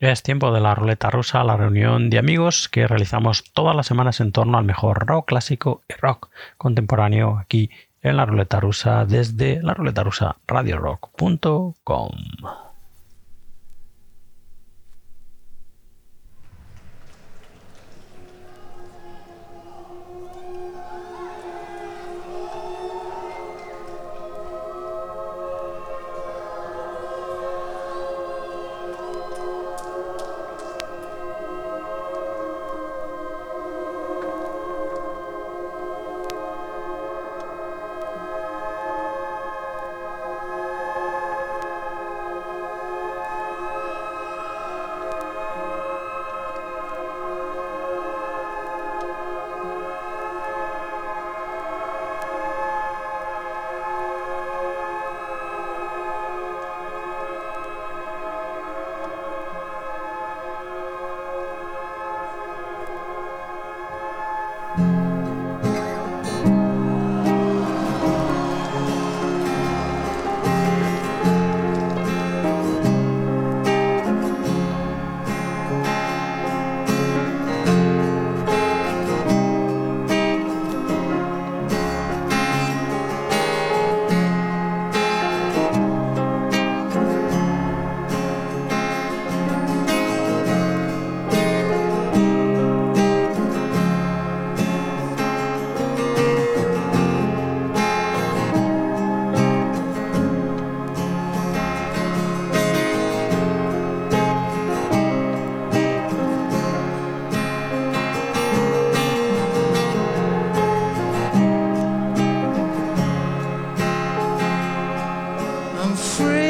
Es tiempo de la ruleta rusa, la reunión de amigos que realizamos todas las semanas en torno al mejor rock clásico y rock contemporáneo aquí en la ruleta rusa desde la ruleta rusa radiorock.com. free.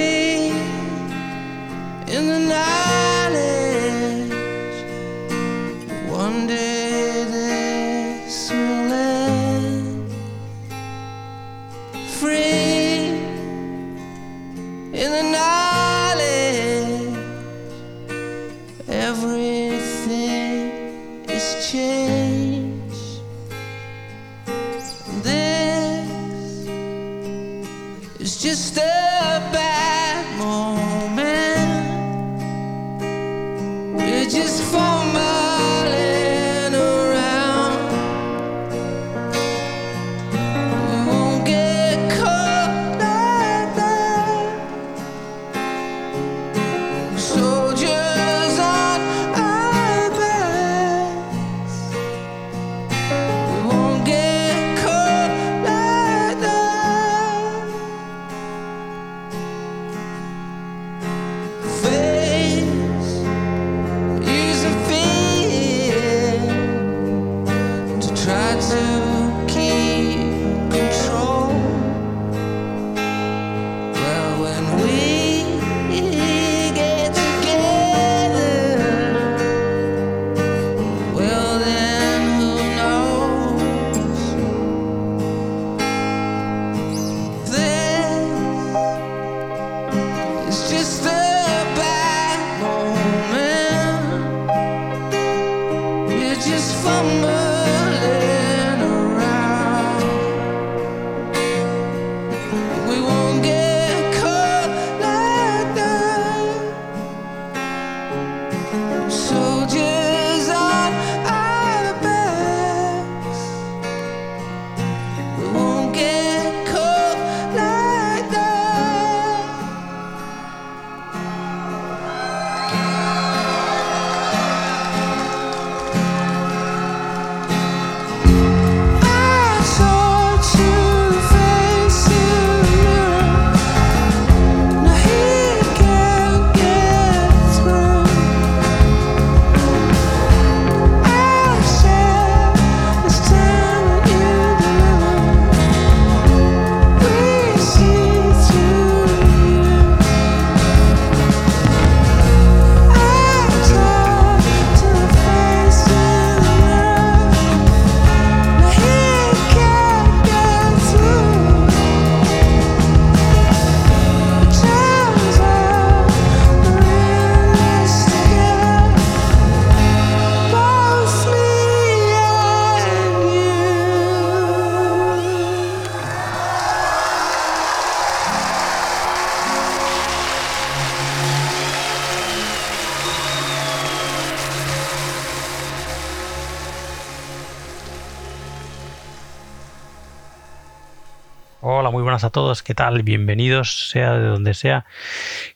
Todos, ¿qué tal? Bienvenidos, sea de donde sea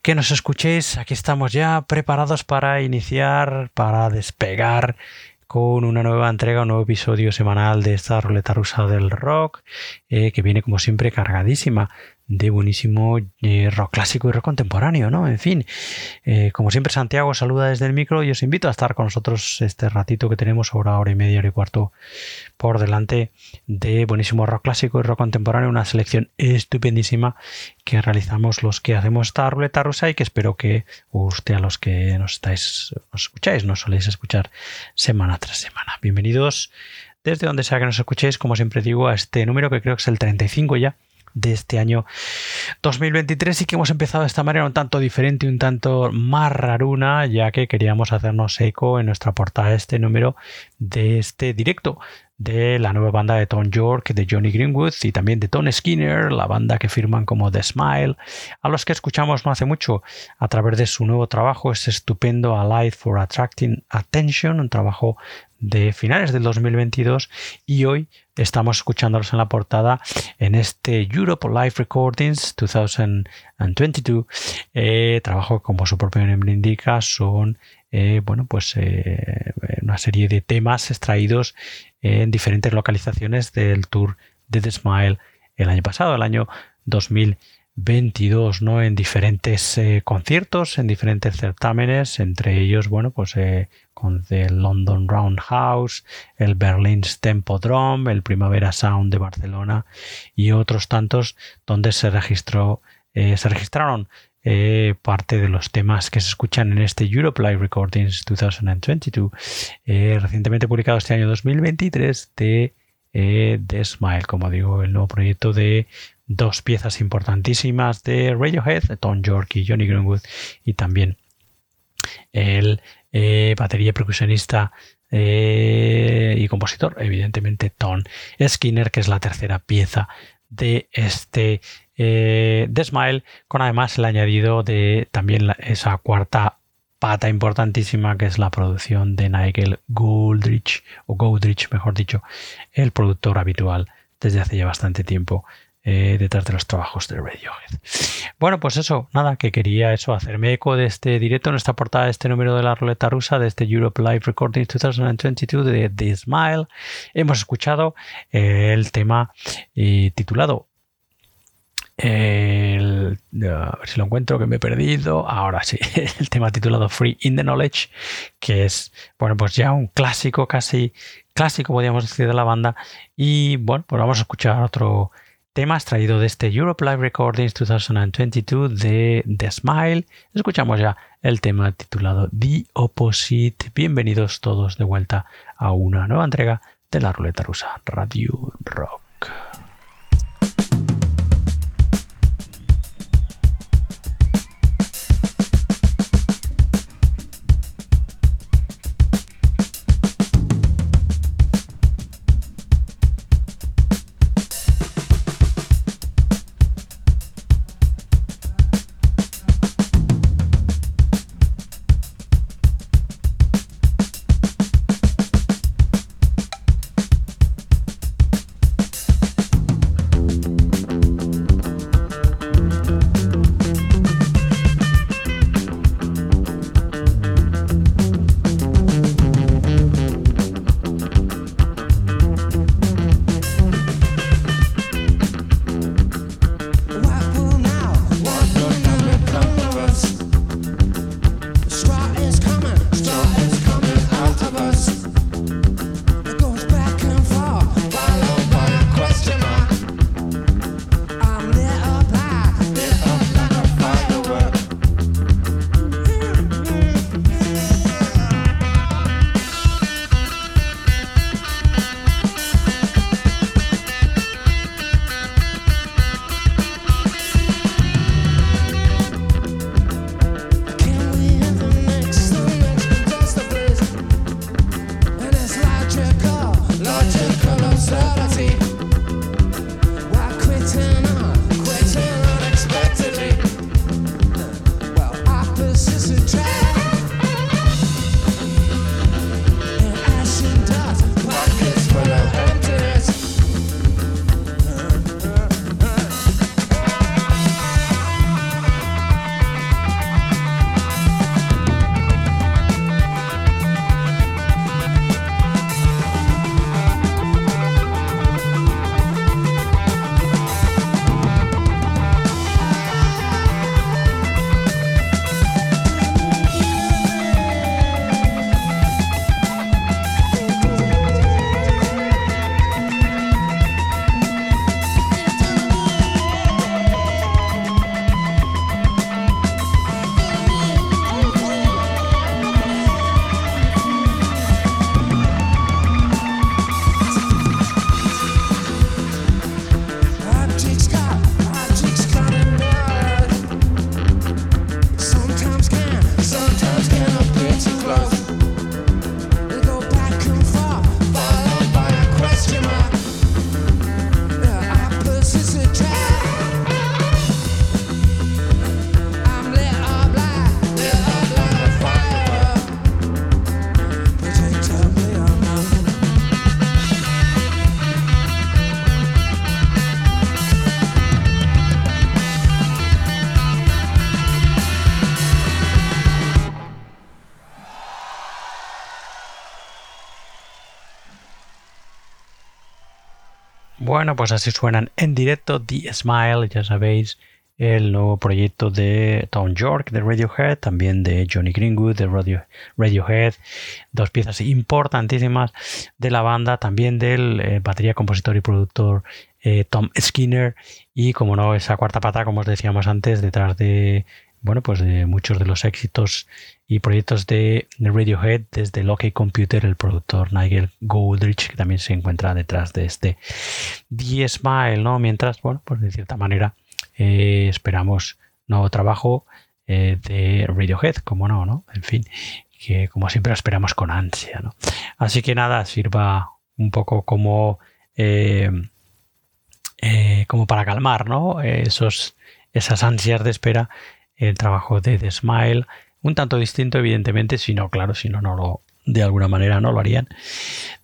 que nos escuchéis. Aquí estamos ya preparados para iniciar, para despegar con una nueva entrega, un nuevo episodio semanal de esta ruleta rusa del rock, eh, que viene como siempre cargadísima de buenísimo eh, rock clásico y rock contemporáneo, ¿no? En fin, eh, como siempre Santiago saluda desde el micro y os invito a estar con nosotros este ratito que tenemos, ahora hora y media, hora y cuarto por delante de buenísimo rock clásico y rock contemporáneo, una selección estupendísima que realizamos los que hacemos esta ruleta rusa y que espero que guste a los que nos estáis, nos escucháis, nos soléis escuchar semana tras semana. Bienvenidos desde donde sea que nos escuchéis, como siempre digo, a este número que creo que es el 35 ya de este año 2023 y que hemos empezado de esta manera un tanto diferente, un tanto más raruna, ya que queríamos hacernos eco en nuestra portada este número de este directo de la nueva banda de Tom York, de Johnny Greenwood y también de Tom Skinner, la banda que firman como The Smile, a los que escuchamos no hace mucho a través de su nuevo trabajo, ese estupendo Alive for Attracting Attention, un trabajo de finales del 2022 y hoy estamos escuchándolos en la portada en este Europe Live Recordings 2022 eh, trabajo como su propio nombre indica son eh, bueno pues eh, una serie de temas extraídos en diferentes localizaciones del tour de The Smile el año pasado el año 2022 22 ¿no? en diferentes eh, conciertos, en diferentes certámenes, entre ellos, bueno, pues eh, con el London Roundhouse, el Berlin Tempodrome, el Primavera Sound de Barcelona y otros tantos donde se registró, eh, se registraron parte de los temas que se escuchan en este Europe Live Recordings 2022, recientemente publicado este año 2023 de The Smile, como digo, el nuevo proyecto de dos piezas importantísimas de Radiohead, Tom York y Johnny Greenwood, y también el eh, batería percusionista eh, y compositor, evidentemente Tom Skinner, que es la tercera pieza de este eh, The Smile, con además el añadido de también esa cuarta pata importantísima que es la producción de Nigel Goldrich, o Goldrich mejor dicho, el productor habitual desde hace ya bastante tiempo eh, detrás de los trabajos de Radiohead. Bueno, pues eso, nada, que quería eso, hacerme eco de este directo en esta portada de este número de la ruleta rusa, de este Europe Live Recording 2022 de The Smile. Hemos escuchado eh, el tema eh, titulado a ver si lo encuentro que me he perdido. Ahora sí, el tema titulado Free in the Knowledge, que es, bueno, pues ya un clásico, casi clásico, podríamos decir, de la banda. Y bueno, pues vamos a escuchar otro tema extraído de este Europe Live Recordings 2022 de The Smile. Escuchamos ya el tema titulado The Opposite. Bienvenidos todos de vuelta a una nueva entrega de la ruleta rusa Radio Rock. Bueno, pues así suenan en directo The Smile, ya sabéis, el nuevo proyecto de Tom York de Radiohead, también de Johnny Greenwood de Radio, Radiohead, dos piezas importantísimas de la banda, también del eh, batería, compositor y productor eh, Tom Skinner y como no esa cuarta pata como os decíamos antes detrás de bueno pues de muchos de los éxitos y proyectos de, Radiohead desde Lockheed Computer el productor Nigel Goldrich que también se encuentra detrás de este The Smile no mientras bueno pues de cierta manera eh, esperamos nuevo trabajo eh, de Radiohead, como no, ¿no? En fin, que como siempre esperamos con ansia, ¿no? Así que nada, sirva un poco como, eh, como para calmar, ¿no? Esos, esas ansias de espera, el trabajo de The Smile, un tanto distinto, evidentemente, si no, claro, si no, no lo, de alguna manera no lo harían,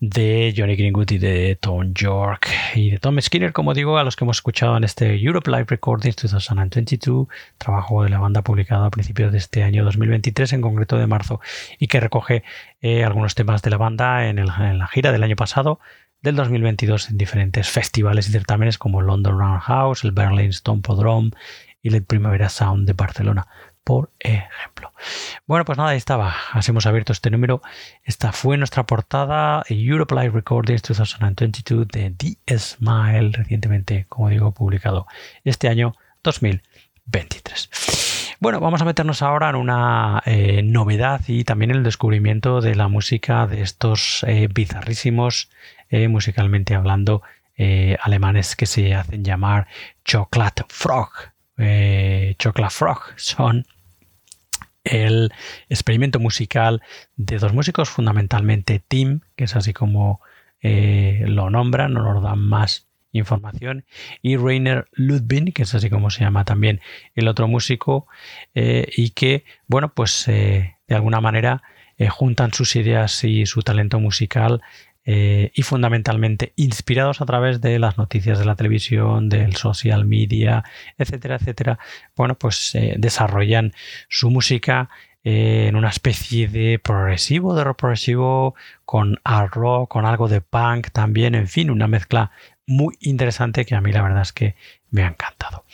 de Johnny Greenwood y de Tom York y de Tom Skinner, como digo, a los que hemos escuchado en este Europe Live Recordings 2022, trabajo de la banda publicado a principios de este año 2023, en concreto de marzo, y que recoge eh, algunos temas de la banda en, la gira del año pasado, del 2022, en diferentes festivales y certámenes como el London Roundhouse, el Berlin Stone Podrome y el Primavera Sound de Barcelona por ejemplo. Bueno, pues nada, ahí estaba. Así hemos abierto este número. Esta fue nuestra portada Europe Live Recordings 2022 de The Smile, recientemente, como digo, publicado este año 2023. Bueno, vamos a meternos ahora en una eh, novedad y también el descubrimiento de la música de estos eh, bizarrísimos, eh, musicalmente hablando, alemanes que se hacen llamar Chocolate Frog. Chocolate Frog son el experimento musical de dos músicos, fundamentalmente Tim, que es así como eh, lo nombran, no nos dan más información, y Rainer Ludwig, que es así como se llama también el otro músico, eh, y que, bueno, pues de alguna manera juntan sus ideas y su talento musical eh, y fundamentalmente inspirados a través de las noticias de la televisión, del social media, etcétera, etcétera, bueno, pues eh, desarrollan su música eh, en una especie de progresivo, de rock progresivo, con art rock, con algo de punk también, en fin, una mezcla muy interesante que a mí la verdad es que me ha encantado.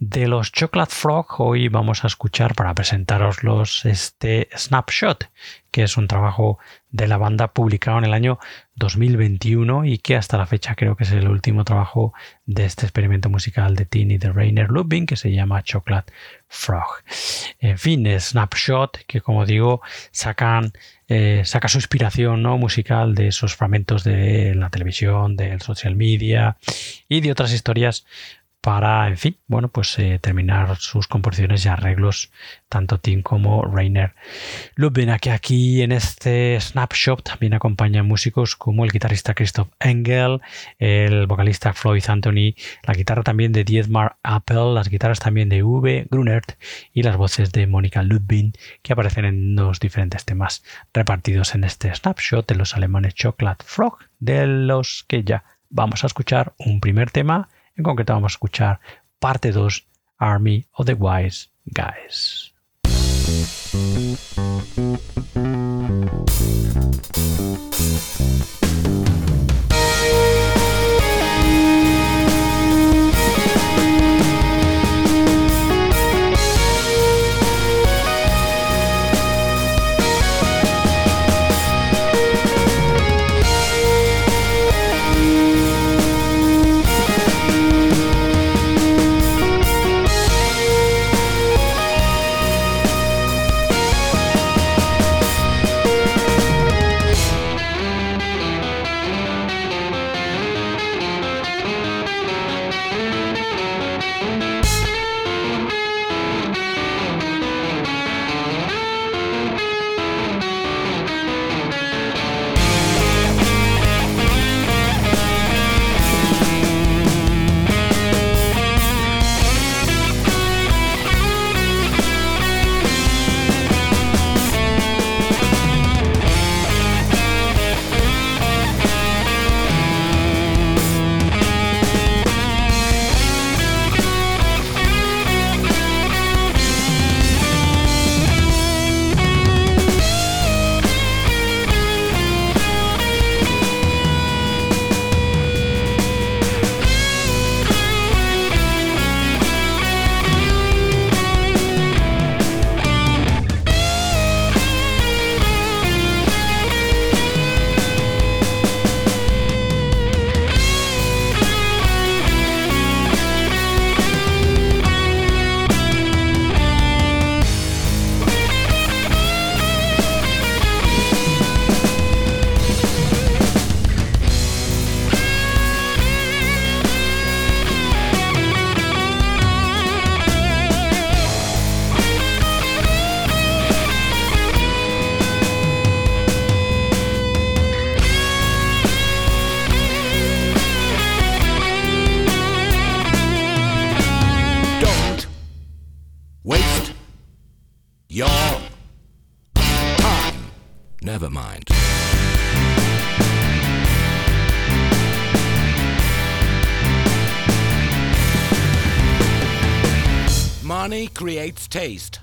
De los Chocolate Frog hoy vamos a escuchar para presentaros este Snapshot, que es un trabajo de la banda publicado en el año 2021 y que hasta la fecha creo que es el último trabajo de este experimento musical de Tini de Rainer Lubin que se llama Chocolate Frog. En fin, Snapshot que como digo sacan eh, saca su inspiración ¿no? musical de esos fragmentos de la televisión, del social media y de otras historias para, en fin, bueno, pues eh, terminar sus composiciones y arreglos, tanto Tim como Rainer Lubin. Que aquí en este snapshot también acompañan músicos como el guitarrista Christoph Engel, el vocalista Floyd Anthony, la guitarra también de Dietmar Appel, las guitarras también de Uwe Grunert y las voces de Mónica Ludwig, que aparecen en dos diferentes temas repartidos en este snapshot de los alemanes Chocolate Frog, de los que ya vamos a escuchar un primer tema en concreto vamos a escuchar parte 2, Army of the Wise Guys. Taste.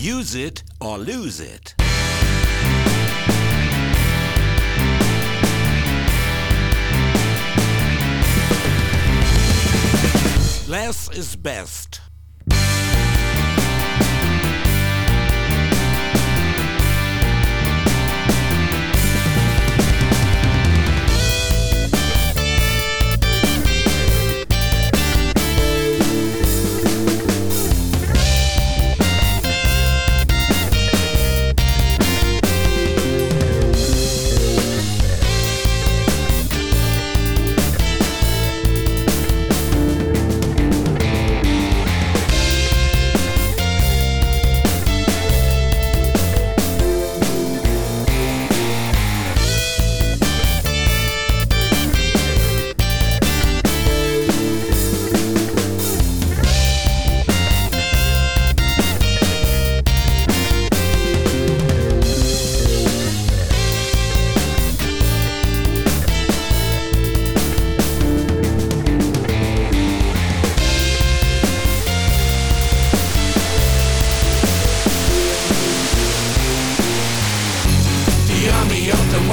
Use it or lose it. Less is best.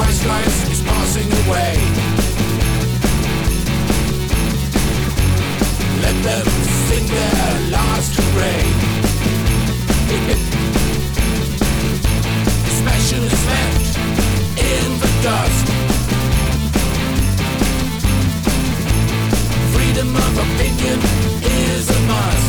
White stripes is passing away. Let them sing their last hooray. Passion is left in the dust. Freedom of opinion is a must.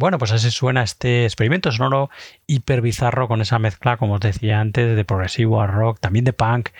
Bueno, pues así suena este experimento sonoro hiper bizarro con esa mezcla, como os decía antes, de progresivo a rock, también de punk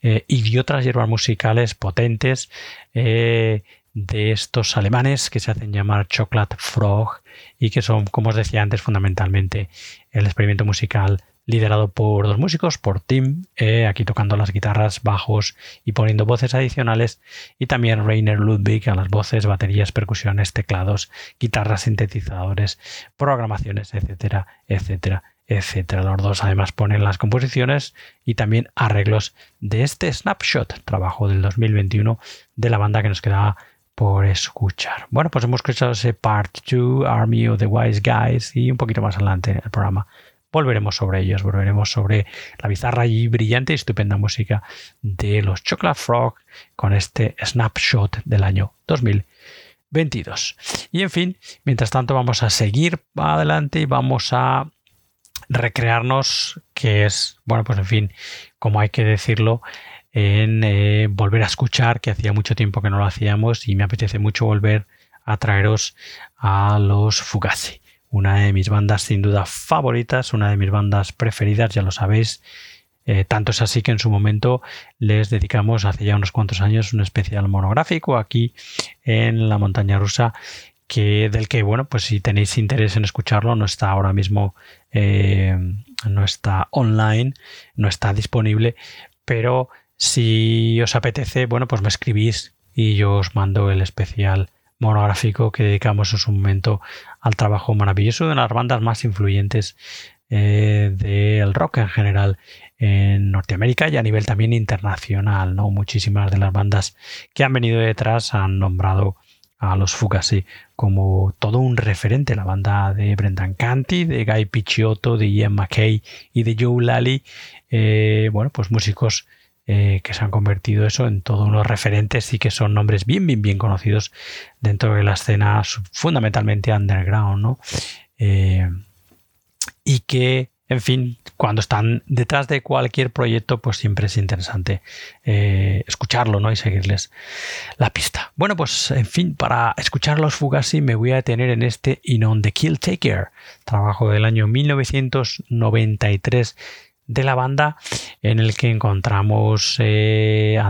eh, y de otras hierbas musicales potentes eh, de estos alemanes que se hacen llamar Chocolate Frog y que son, como os decía antes, fundamentalmente el experimento musical liderado por dos músicos, por Tim, eh, aquí tocando las guitarras, bajos y poniendo voces adicionales, y también Rainer Ludwig a las voces, baterías, percusiones, teclados, guitarras, sintetizadores, programaciones, etcétera, etcétera, etcétera. Los dos además ponen las composiciones y también arreglos de este Snapshot, trabajo del 2021 de la banda que nos quedaba por escuchar. Bueno, pues hemos escuchado ese Part 2, Army of the Wise Guys, y un poquito más adelante en el programa volveremos sobre ellos, volveremos sobre la bizarra y brillante y estupenda música de los Chocolate Frog con este snapshot del año 2022. Y en fin, mientras tanto vamos a seguir adelante y vamos a recrearnos, que es, bueno, pues en fin, como hay que decirlo, en eh, volver a escuchar, que hacía mucho tiempo que no lo hacíamos y me apetece mucho volver a traeros a los Fugazi una de mis bandas sin duda favoritas, una de mis bandas preferidas, ya lo sabéis. Eh, tanto es así que en su momento les dedicamos hace ya unos cuantos años un especial monográfico aquí en la montaña rusa que del que bueno pues si tenéis interés en escucharlo no está ahora mismo eh, no está online no está disponible pero si os apetece bueno pues me escribís y yo os mando el especial monográfico que dedicamos en su momento al trabajo maravilloso de las bandas más influyentes eh, del rock en general en Norteamérica y a nivel también internacional. ¿no? Muchísimas de las bandas que han venido detrás han nombrado a los Fugazi como todo un referente. La banda de Brendan Canty, de Guy Picciotto, de Ian McKay y de Joe Lally. Eh, bueno, pues músicos eh, que se han convertido eso en todos unos referentes y que son nombres bien, bien, bien conocidos dentro de la escena fundamentalmente underground, ¿no? Eh, y que en fin, cuando están detrás de cualquier proyecto, pues siempre es interesante eh, escucharlo ¿no? y seguirles la pista. Bueno, pues en fin, para escuchar los Fugazi me voy a detener en este In on the Kill Taker, trabajo del año 1993 de la banda, en el que encontramos eh,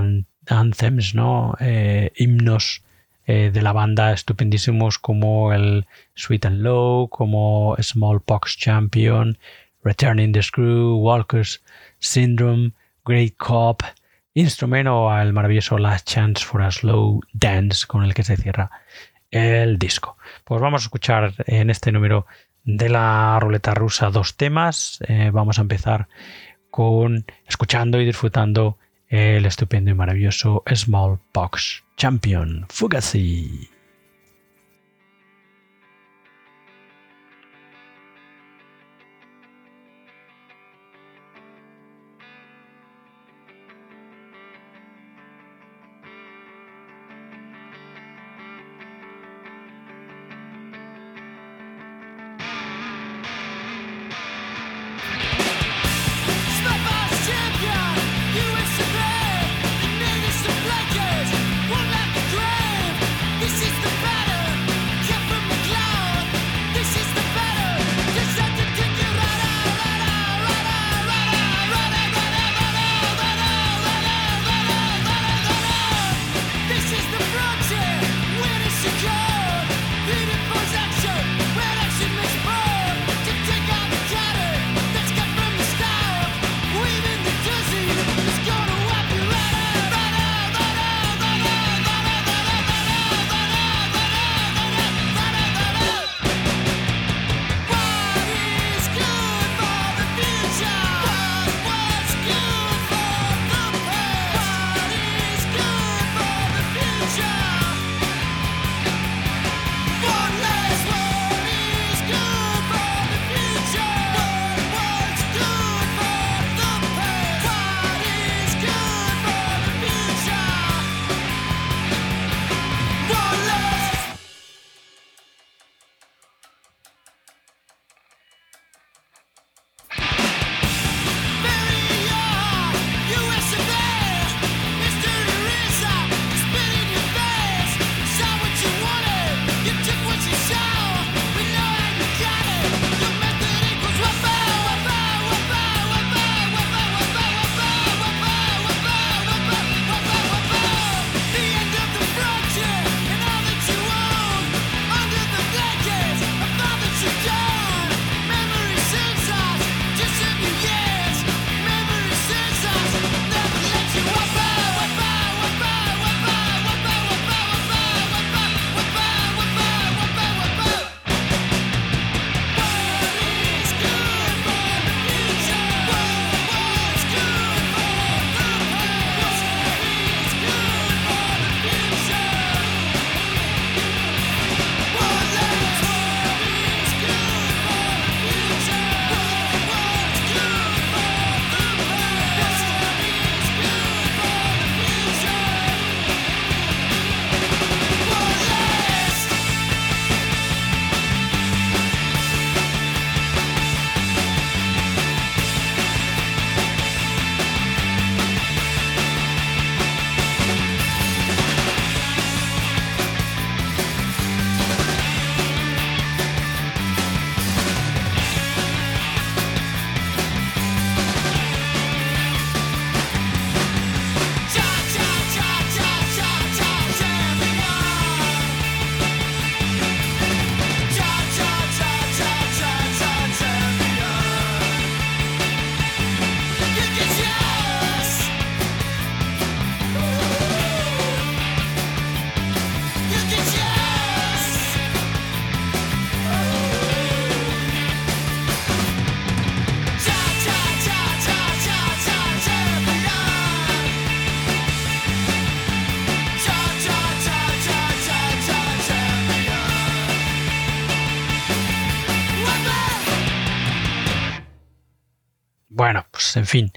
anthems, ¿no? Eh, himnos de la banda estupendísimos como el Sweet and Low, como Smallpox Champion, Returning the Screw, Walker's Syndrome, Great Cop, Instrument o maravilloso Last Chance for a Slow Dance con el que se cierra el disco. Pues vamos a escuchar en este número de la ruleta rusa dos temas. Eh, vamos a empezar con escuchando y disfrutando el estupendo y maravilloso Smallpox Champion Fugazi. En fin,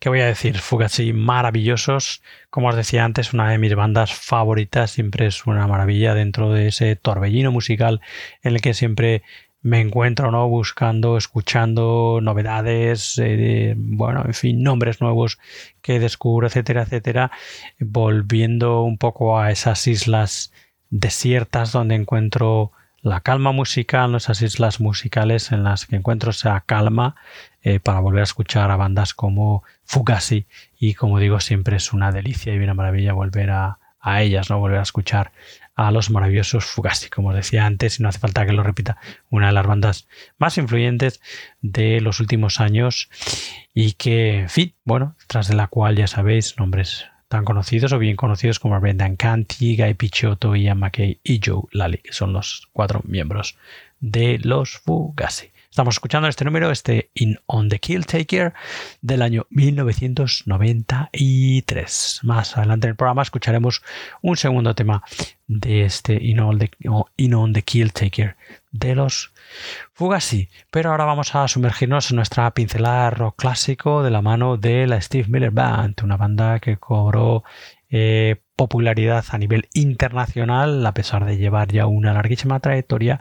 ¿Qué voy a decir? Fugazi maravillosos. Como os decía antes, una de mis bandas favoritas. Siempre es una maravilla dentro de ese torbellino musical en el que siempre me encuentro, ¿no? Buscando, escuchando novedades, eh, bueno, en fin, nombres nuevos que descubro, etcétera, etcétera, volviendo un poco a esas islas desiertas donde encuentro la calma musical, esas islas musicales en las que encuentro esa calma eh, para volver a escuchar a bandas como Fugazi. Y como digo siempre es una delicia y una maravilla volver a, a ellas, no volver a escuchar a los maravillosos Fugazi, como os decía antes, y no hace falta que lo repita, una de las bandas más influyentes de los últimos años y que, en fin, bueno, tras de la cual ya sabéis, nombres tan conocidos o bien conocidos como Brendan Canty, Guy Picciotto, Ian McKay y Joe Lally, que son los cuatro miembros de los Fugazi. Estamos escuchando este número, este In On The Kill Taker del año 1993. Más adelante en el programa escucharemos un segundo tema de este In The, In on the Kill Taker de los Fugazi. Pero ahora vamos a sumergirnos en nuestra pincelada rock clásico de la mano de la Steve Miller Band, una banda que cobró eh, popularidad a nivel internacional, a pesar de llevar ya una larguísima trayectoria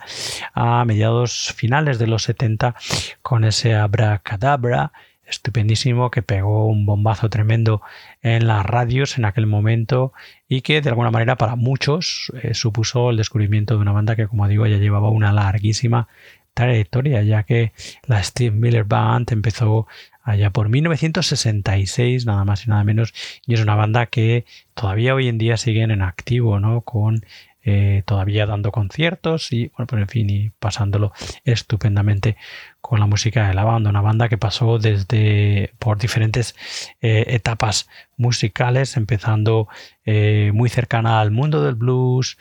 a mediados finales de los 70 con ese abracadabra estupendísimo que pegó un bombazo tremendo en las radios en aquel momento y que de alguna manera para muchos eh, supuso el descubrimiento de una banda que como digo ya llevaba una larguísima trayectoria ya que la Steve Miller Band empezó allá por 1966, nada más y nada menos, y es una banda que todavía hoy en día siguen en activo, ¿no? Con eh, todavía dando conciertos y bueno, pues en fin, y pasándolo estupendamente con la música de la banda, una banda que pasó desde por diferentes eh, etapas musicales, empezando eh, muy cercana al mundo del blues,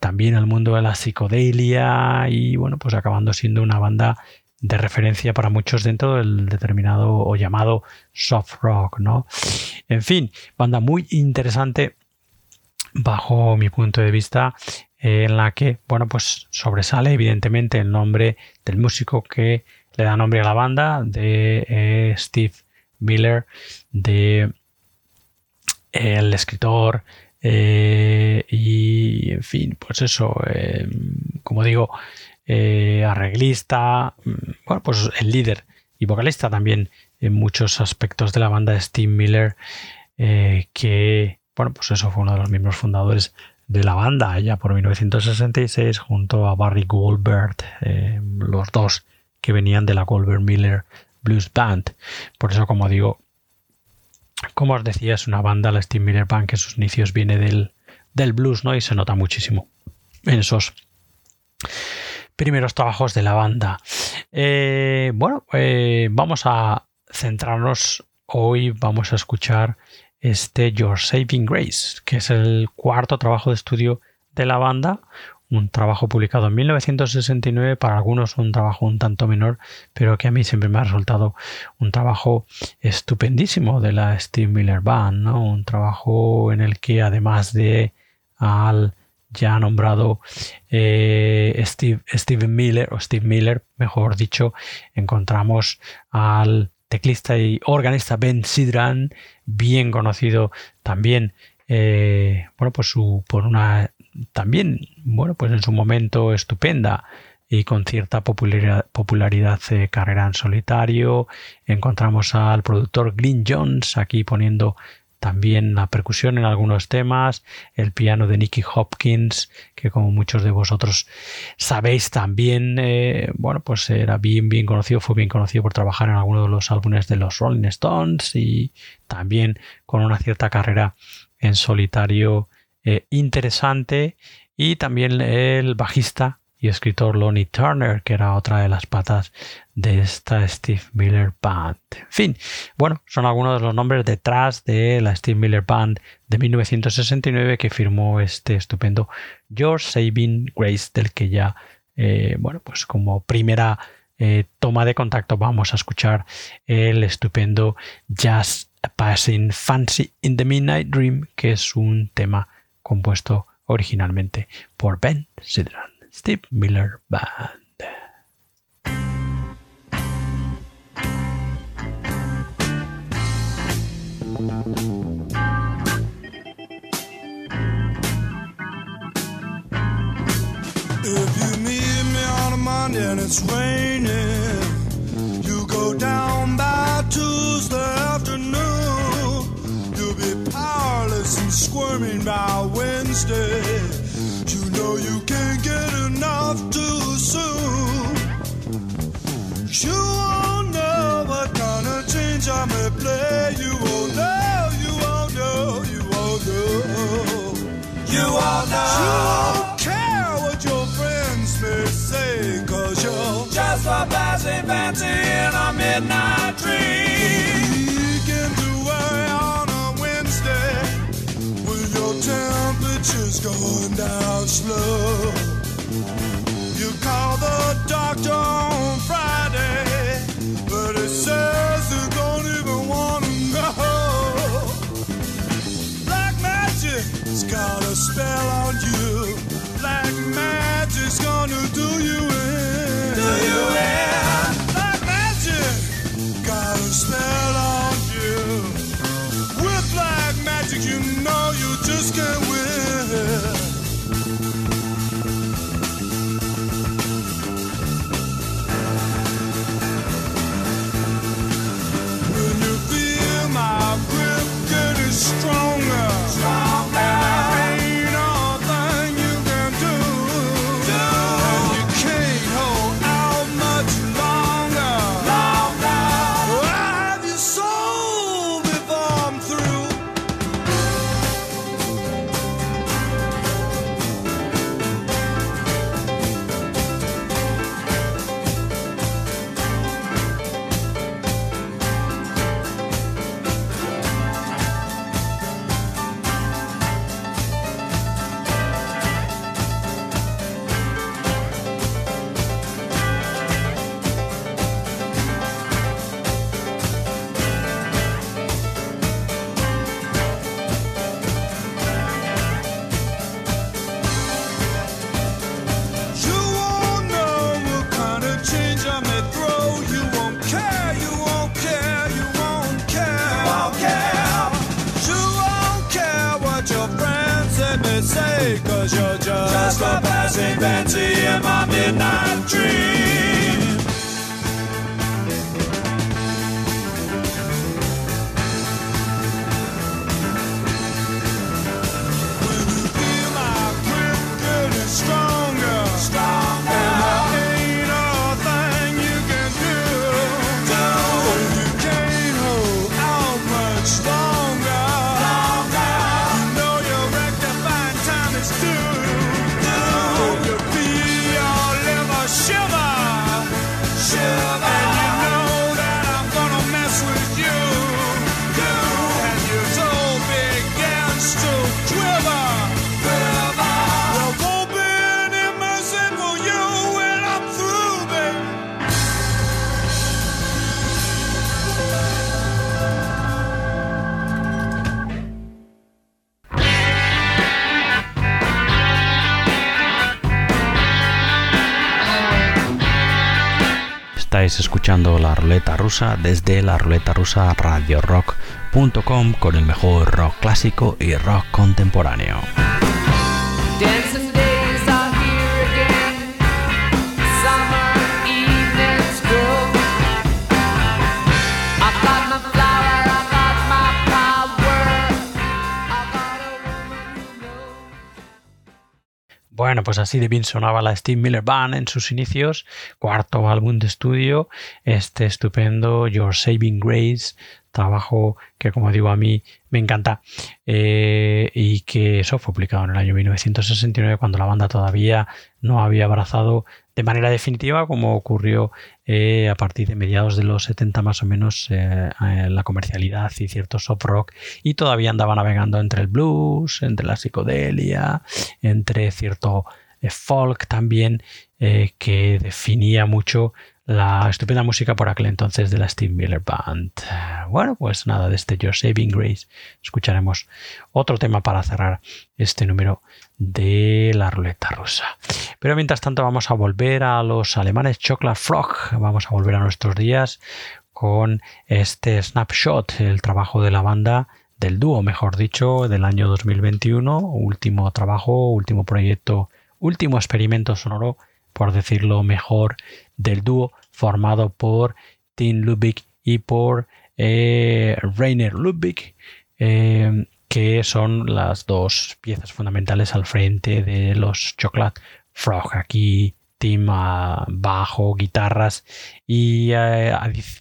también al mundo de la psicodelia y bueno, pues acabando siendo una banda de referencia para muchos dentro del determinado o llamado soft rock, ¿no? En fin, banda muy interesante bajo mi punto de vista en la que, bueno, pues sobresale evidentemente el nombre del músico que le da nombre a la banda, de eh, Steve Miller, de el escritor eh, y, en fin, pues eso, eh, como digo, eh, arreglista, mm, bueno, pues el líder y vocalista también en muchos aspectos de la banda Steve Miller, eh, que, bueno, pues eso fue uno de los miembros fundadores de la banda, ya por 1966, junto a Barry Goldberg, eh, los dos que venían de la Goldberg Miller Blues Band. Por eso, como digo, como os decía, es una banda, la Steve Miller Band, que sus inicios viene del, del blues, ¿no? Y se nota muchísimo en esos primeros trabajos de la banda. Eh, bueno, eh, vamos a centrarnos hoy, vamos a escuchar este Your Saving Grace, que es el cuarto trabajo de estudio de la banda, un trabajo publicado en 1969, para algunos un trabajo un tanto menor, pero que a mí siempre me ha resultado un trabajo estupendísimo de la Steve Miller Band, ¿no? un trabajo en el que además de al ya nombrado eh, Steve, Miller, o Steve Miller, mejor dicho, encontramos al teclista y organista Ben Sidran, bien conocido también, eh, bueno, pues su, por una, también, bueno, pues en su momento estupenda y con cierta popularidad, popularidad carrera en solitario. Encontramos al productor Glyn Jones aquí poniendo también la percusión en algunos temas, el piano de Nicky Hopkins, que como muchos de vosotros sabéis también, eh, bueno, pues era bien, bien conocido, fue bien conocido por trabajar en algunos de los álbumes de los Rolling Stones y también con una cierta carrera en solitario eh, interesante. Y también el bajista y escritor Lonnie Turner, que era otra de las patas de esta Steve Miller Band. En fin, bueno, son algunos de los nombres detrás de la Steve Miller Band de 1969 que firmó este estupendo Your Saving Grace, del que ya, eh, bueno, pues como primera eh, toma de contacto vamos a escuchar el estupendo Just Passing Fancy in the Midnight Dream, que es un tema compuesto originalmente por Ben Sidran. Steve Miller Band. If you meet me on a Monday and it's raining, you go down by Tuesday afternoon. You'll be powerless and squirming by Wednesday. You can't get enough too soon. You won't know what kind of change I may play. You won't know, you won't know, you won't know. You won't know. You won't care what your friends may say, cause you're just a passing fancy in a midnight dream. Temperature's going down slow. You call the doctor on Friday, but it says you don't even want to know. Black magic's got a spell on you. Black magic's gonna do you in. Rusa desde la ruleta rusa radiorock.com con el mejor rock clásico y rock contemporáneo. Bueno, pues así de bien sonaba la Steve Miller Band en sus inicios, cuarto álbum de estudio, este estupendo Your Saving Grace, trabajo que como digo a mí me encanta eh, y que eso fue publicado en el año 1969 cuando la banda todavía no había abrazado de manera definitiva como ocurrió eh, a partir de mediados de los 70 más o menos eh, la comercialidad y cierto soft rock y todavía andaba navegando entre el blues, entre la psicodelia, entre cierto folk también que definía mucho la estupenda música por aquel entonces de la Steve Miller Band. Bueno, pues nada, de este Your Saving Grace escucharemos otro tema para cerrar este número de la ruleta rusa. Pero mientras tanto vamos a volver a los alemanes Chocolate Frog, vamos a volver a nuestros días con este snapshot, el trabajo de la banda, del dúo, mejor dicho, del año 2021, último trabajo, último proyecto, último experimento sonoro, por decirlo mejor, del dúo formado por Tim Ludwig y por eh, Rainer Ludwig, eh, que son las dos piezas fundamentales al frente de los Chocolate Frog. Aquí bajo, guitarras y eh,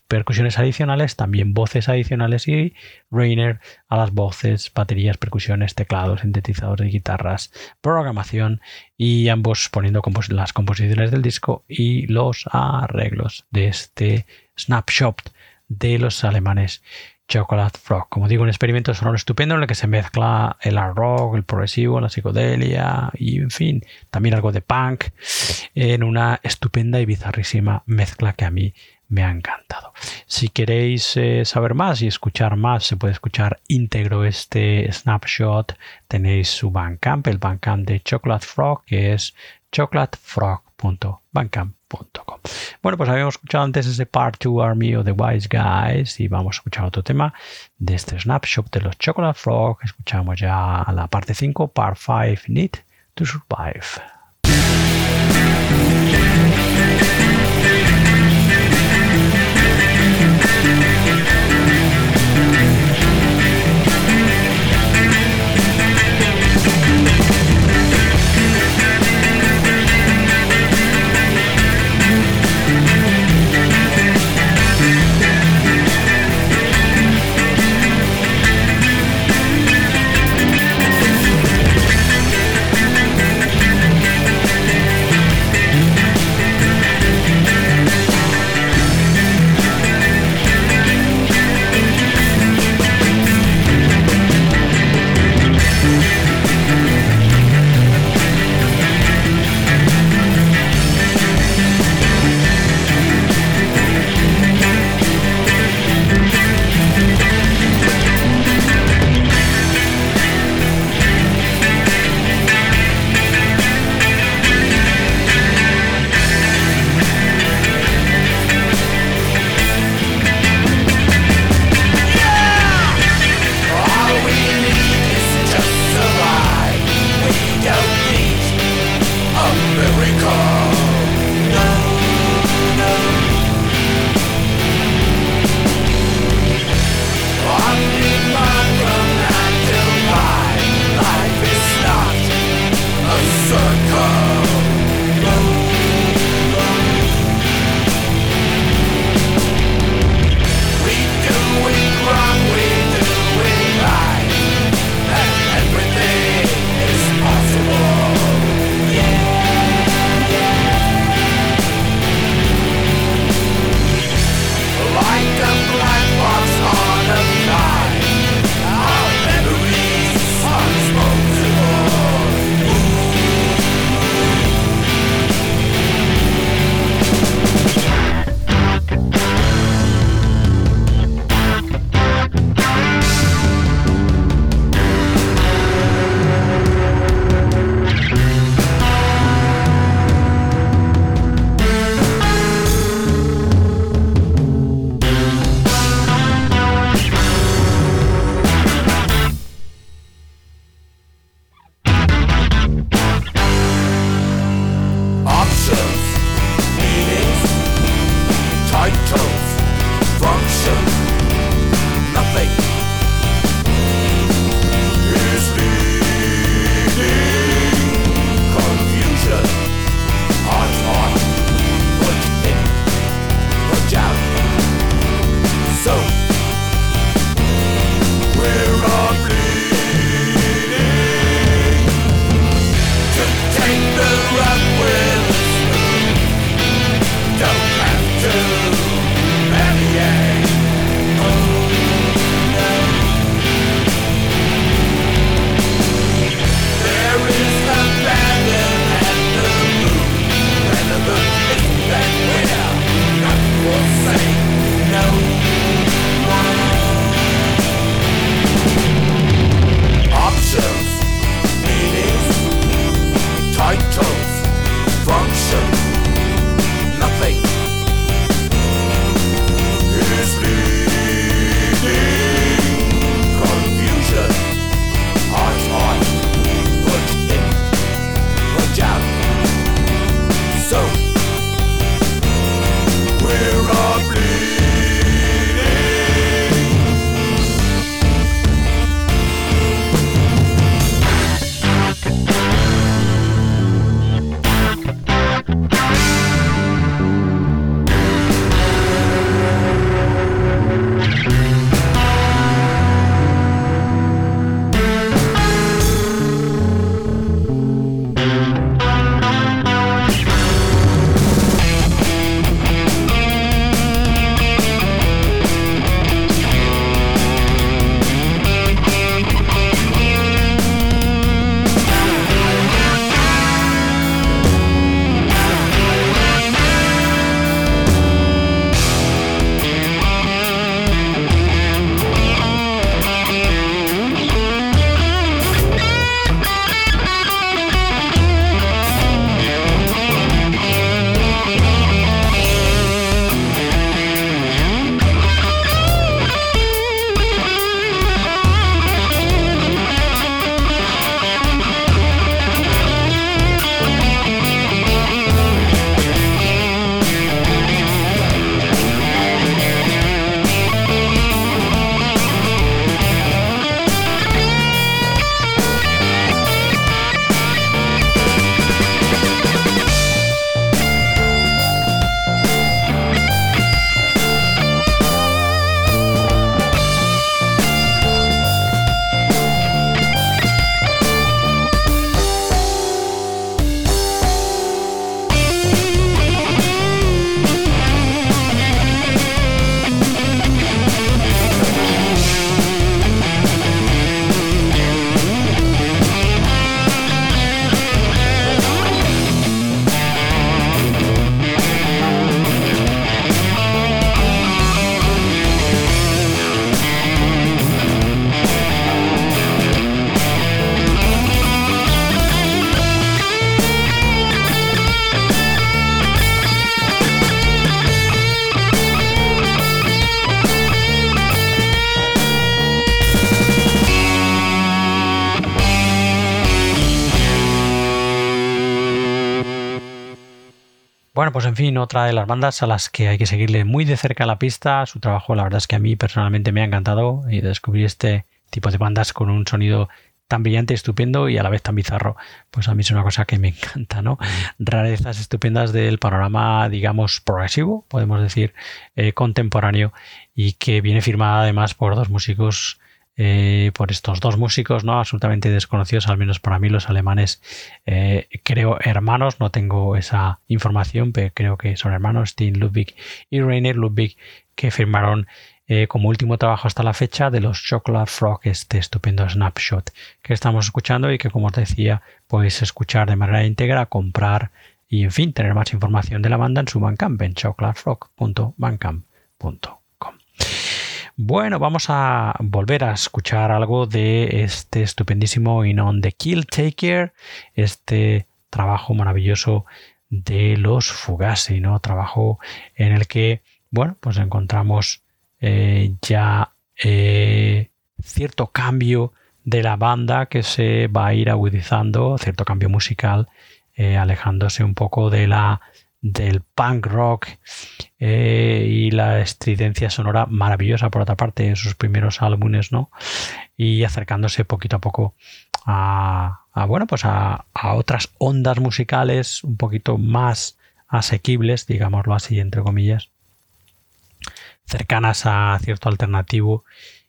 percusiones adicionales, también voces adicionales y Rainer a las voces, baterías, percusiones, teclados, sintetizadores, guitarras, programación y ambos poniendo las composiciones del disco y los arreglos de este snapshot de los alemanes Chocolate Frog. Como digo, un experimento sonoro estupendo en el que se mezcla el art rock, el progresivo, la psicodelia y, en fin, también algo de punk en una estupenda y bizarrísima mezcla que a mí me ha encantado. Si queréis eh, saber más y escuchar más, se puede escuchar íntegro este snapshot. Tenéis su Bandcamp, el Bandcamp de Chocolate Frog, que es bueno, pues habíamos escuchado antes ese Part 2 Army of the Wise Guys y vamos a escuchar otro tema de este snapshot de los Chocolate Frog. Escuchamos ya la parte 5, Part 5, Need to Survive. Pues en fin, otra de las bandas a las que hay que seguirle muy de cerca la pista. Su trabajo, la verdad es que a mí personalmente me ha encantado y descubrir este tipo de bandas con un sonido tan brillante, estupendo y a la vez tan bizarro, pues a mí es una cosa que me encanta, ¿no? Rarezas estupendas del panorama, digamos, progresivo, podemos decir, eh, contemporáneo y que viene firmada además por dos músicos eh, por estos dos músicos no absolutamente desconocidos, al menos para mí los alemanes, eh, creo hermanos, no tengo esa información, pero creo que son hermanos, Steen Ludwig y Rainer Ludwig, que firmaron eh, como último trabajo hasta la fecha de los Chocolate Frog, este estupendo snapshot que estamos escuchando y que como os decía podéis escuchar de manera íntegra, comprar y en fin tener más información de la banda en su Bandcamp en chocolatefrog.bandcamp.com. Bueno, vamos a volver a escuchar algo de este estupendísimo In On The Kill Taker, este trabajo maravilloso de los Fugazi, ¿no? Trabajo en el que, bueno, pues encontramos eh, ya eh, cierto cambio de la banda que se va a ir agudizando, cierto cambio musical, eh, alejándose un poco de la del punk rock eh, y la estridencia sonora maravillosa por otra parte en sus primeros álbumes, ¿no? Y acercándose poquito a poco a, bueno, pues a, otras ondas musicales un poquito más asequibles, digámoslo así, entre comillas, cercanas a cierto alternativo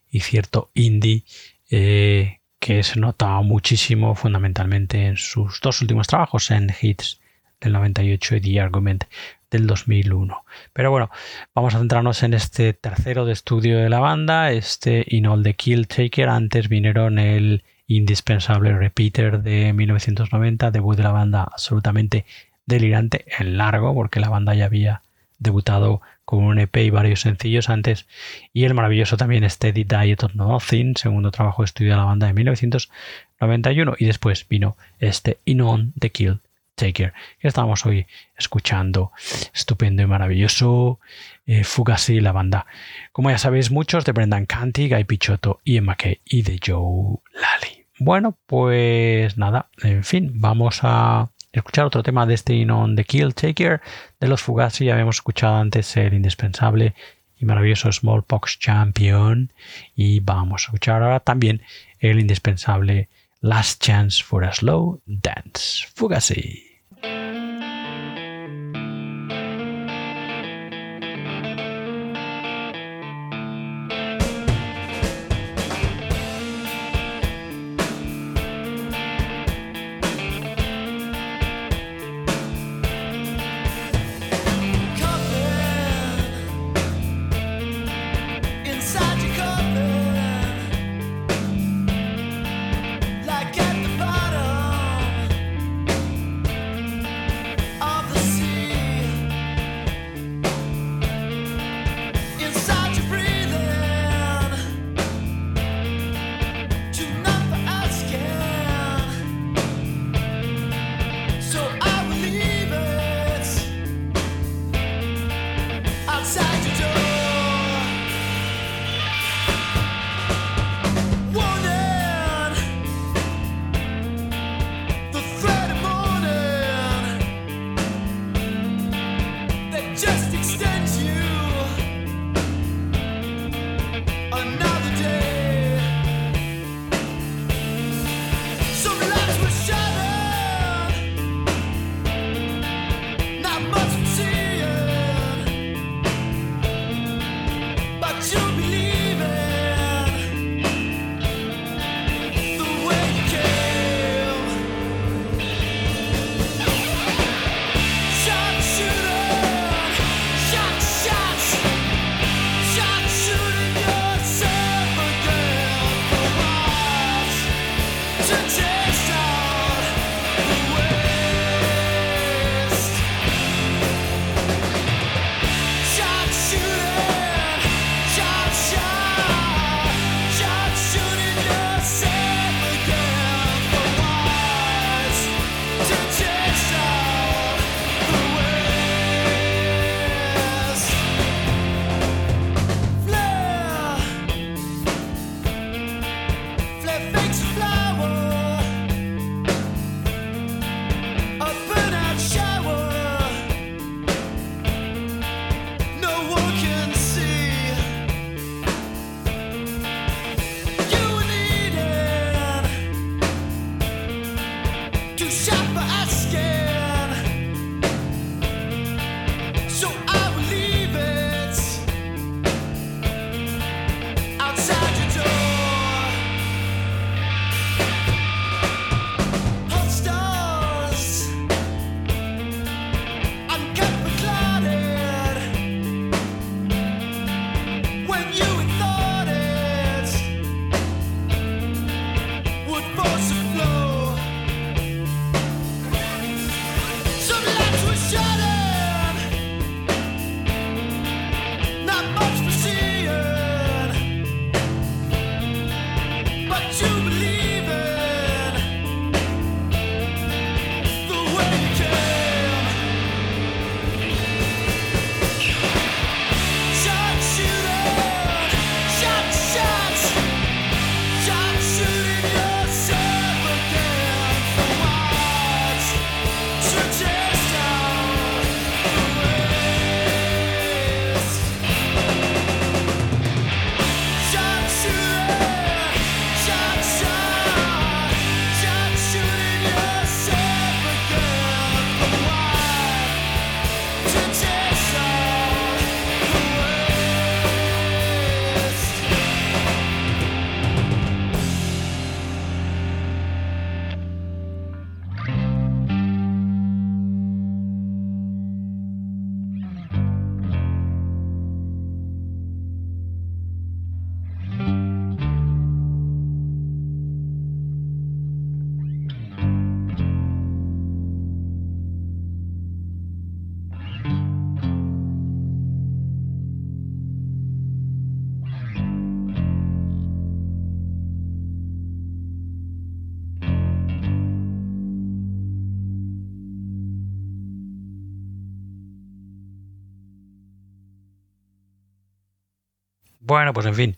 y cierto indie eh, que se nota muchísimo fundamentalmente en sus dos últimos trabajos, en Hits del 98 y The Argument del 2001. Pero bueno, vamos a centrarnos en este tercero de estudio de la banda, este In All the Kill Taker. Antes vinieron el indispensable Repeater de 1990, debut de la banda absolutamente delirante, en largo, porque la banda ya había debutado con un EP y varios sencillos antes, y el maravilloso también Steady Diet of Nothing, segundo trabajo de estudio de la banda de 1991, y después vino este In On the Kill Taker, que estamos hoy escuchando. Estupendo y maravilloso. Eh, Fugazi, la banda. Como ya sabéis, muchos de Brendan Canty, Guy Pichotto, Ian McKay y de Joe Lally. Bueno, pues nada, en fin, vamos a escuchar otro tema de este On the Kill Taker de los Fugazi. Ya habíamos escuchado antes el indispensable y maravilloso Smallpox Champion. Y vamos a escuchar ahora también el indispensable Last Chance for a Slow Dance. Fugazi. Bueno, pues en fin,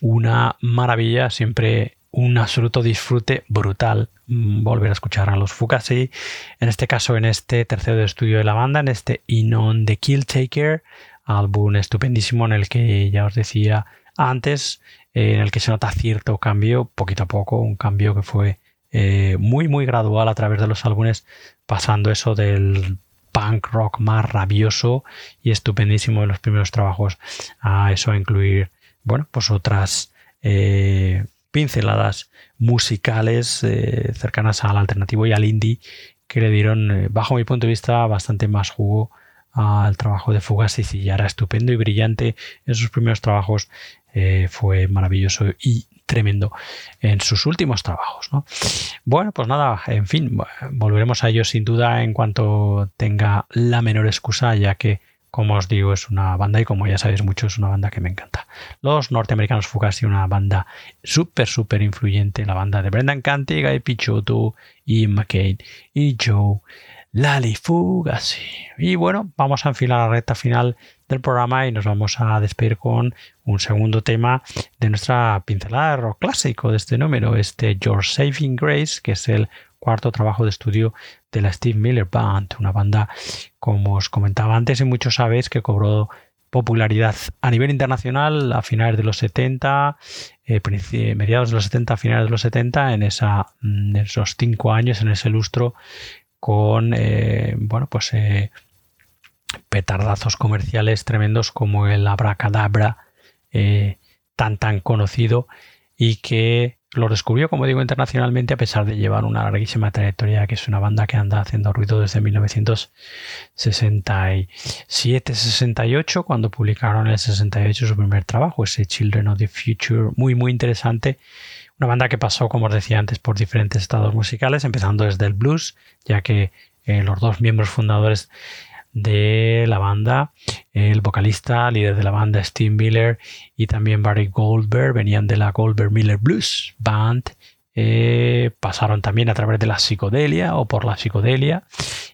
una maravilla, siempre un absoluto disfrute brutal mm, volver a escuchar a los Fugazi, en este caso en este tercero de estudio de la banda, en este In on the Kill Taker, álbum estupendísimo en el que ya os decía antes, eh, en el que se nota cierto cambio, poquito a poco, un cambio que fue eh, muy muy gradual a través de los álbumes, pasando eso del punk rock más rabioso y estupendísimo de los primeros trabajos. A eso a incluir, bueno, pues otras eh, pinceladas musicales eh, cercanas al alternativo y al indie que le dieron, eh, bajo mi punto de vista, bastante más jugo al trabajo de Fugazi y era estupendo y brillante en sus primeros trabajos fue maravilloso y tremendo en sus últimos trabajos ¿no? bueno pues nada en fin volveremos a ello sin duda en cuanto tenga la menor excusa ya que como os digo, es una banda y como ya sabéis mucho, es una banda que me encanta. Los norteamericanos Fugazi, una banda súper, súper influyente, la banda de Brendan Canty, Guy Pichotto, y McCain y Joe Lali Fugazi. Y bueno, vamos a enfilar la recta final del programa y nos vamos a despedir con un segundo tema de nuestra pincelada de rock clásico de este número, este Your Saving Grace, que es el cuarto trabajo de estudio de la Steve Miller Band, una banda, como os comentaba antes, y muchos sabéis que cobró popularidad a nivel internacional a finales de los 70, eh, princi- mediados de los 70, finales de los 70, en, esa, en esos cinco años, en ese lustro, con, eh, bueno, pues eh, petardazos comerciales tremendos como el Abracadabra, eh, tan tan conocido y que lo descubrió, como digo, internacionalmente a pesar de llevar una larguísima trayectoria, que es una banda que anda haciendo ruido desde 1967-68, cuando publicaron en el 68 su primer trabajo, ese Children of the Future, muy muy interesante. Una banda que pasó, como os decía antes, por diferentes estados musicales, empezando desde el blues, ya que eh, los dos miembros fundadores de la banda, el vocalista, líder de la banda Steve Miller y también Barry Goldberg venían de la Goldberg Miller Blues Band. eh, pasaron también a través de la psicodelia o por la psicodelia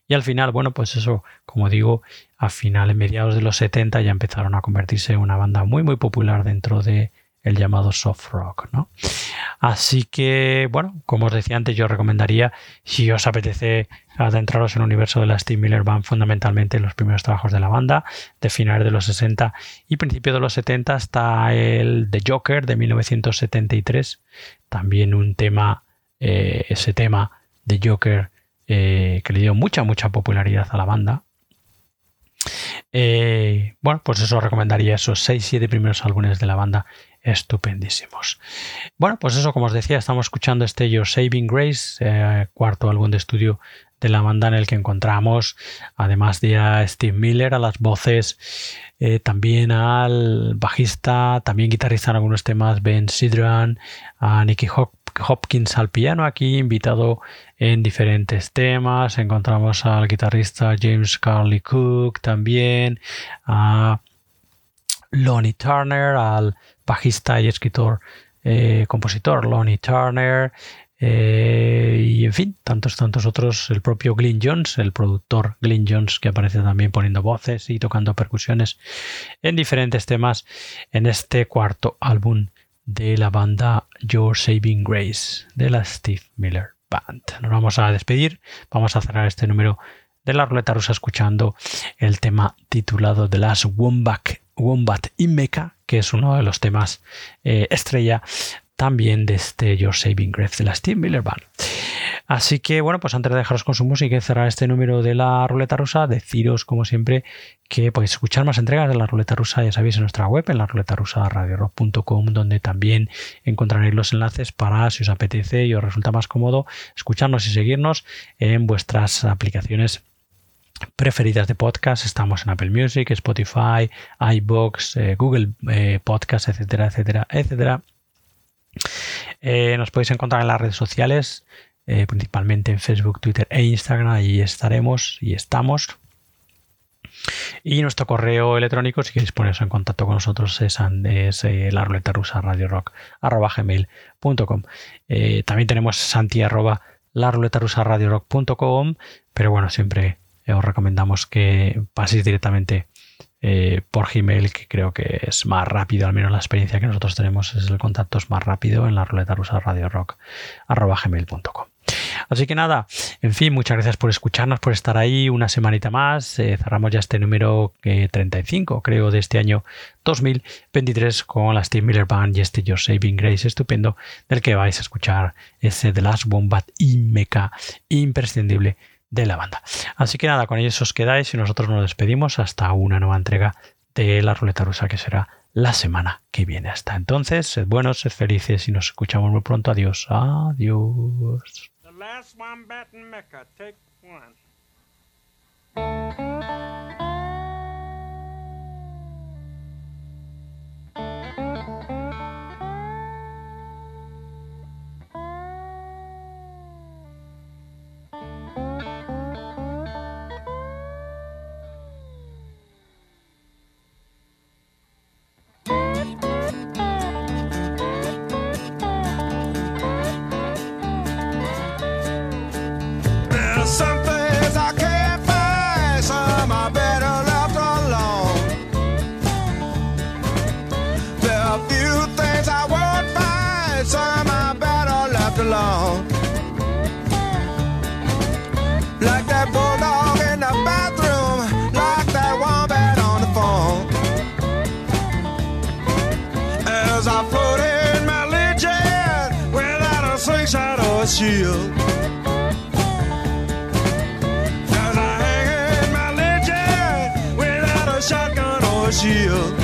y al final, bueno, pues eso, como digo, a finales, mediados de los 70 ya empezaron a convertirse en una banda muy muy popular dentro de el llamado soft rock, ¿no? Así que, bueno, como os decía antes, yo recomendaría, si os apetece adentraros en el universo de la Steve Miller Band, fundamentalmente los primeros trabajos de la banda, de finales de los 60 y principios de los 70, está el The Joker de 1973, también un tema, eh, ese tema de Joker eh, que le dio mucha, mucha popularidad a la banda. Eh, bueno, pues eso recomendaría esos 6-7 primeros álbumes de la banda estupendísimos. Bueno, pues eso, como os decía, estamos escuchando este Your Saving Grace, eh, cuarto álbum de estudio de la banda en el que encontramos, además de a Steve Miller, a las voces, eh, también al bajista, también guitarrista en algunos temas, Ben Sidran, a Nicky Hop Hopkins al piano aquí, invitado en diferentes temas. Encontramos al guitarrista James Carly Cook también, a Lonnie Turner, al bajista y escritor, eh, compositor Lonnie Turner, eh, y en fin, tantos, tantos otros, el propio Glyn Jones, el productor Glyn Jones, que aparece también poniendo voces y tocando percusiones en diferentes temas en este cuarto álbum de la banda Your Saving Grace de la Steve Miller Band. Nos vamos a despedir, vamos a cerrar este número de la ruleta rusa escuchando el tema titulado The Last Wombat, Wombat in Mecca, que es uno de los temas eh, estrella también de este Your Saving Grace de la Steve Miller Band. Así que bueno, pues antes de dejaros con su música y cerrar este número de la ruleta rusa, deciros como siempre que podéis escuchar más entregas de la ruleta rusa, ya sabéis, en nuestra web, en la ruleta rusa radiorock.com, donde también encontraréis los enlaces para, si os apetece y os resulta más cómodo, escucharnos y seguirnos en vuestras aplicaciones preferidas de podcast. Estamos en Apple Music, Spotify, iBox, eh, Google eh, Podcast, etcétera, etcétera, etcétera. Eh, nos podéis encontrar en las redes sociales, eh, principalmente en Facebook, Twitter e Instagram. Allí estaremos y estamos. Y nuestro correo electrónico, si queréis poneros en contacto con nosotros, es, es eh, la ruleta rusa también tenemos santi arroba la ruleta rusa pero bueno, siempre os recomendamos que paséis directamente eh, por Gmail, que creo que es más rápido, al menos la experiencia que nosotros tenemos es el contacto es más rápido en la ruleta rusa radio rock arroba gmail.com. Así que nada, en fin, muchas gracias por escucharnos, por estar ahí una semanita más. Eh, cerramos ya este número eh, 35, creo, de este año 2023 con la Steve Miller Band y este Your Saving Grace estupendo, del que vais a escuchar ese The Last Wombat y Mecha imprescindible de la banda. Así que nada, con ellos os quedáis y nosotros nos despedimos hasta una nueva entrega de la ruleta rusa que será la semana que viene. Hasta entonces, sed buenos, sed felices y nos escuchamos muy pronto. Adiós. Adiós. chill. Cause I hang my legend without a shotgun or a shield.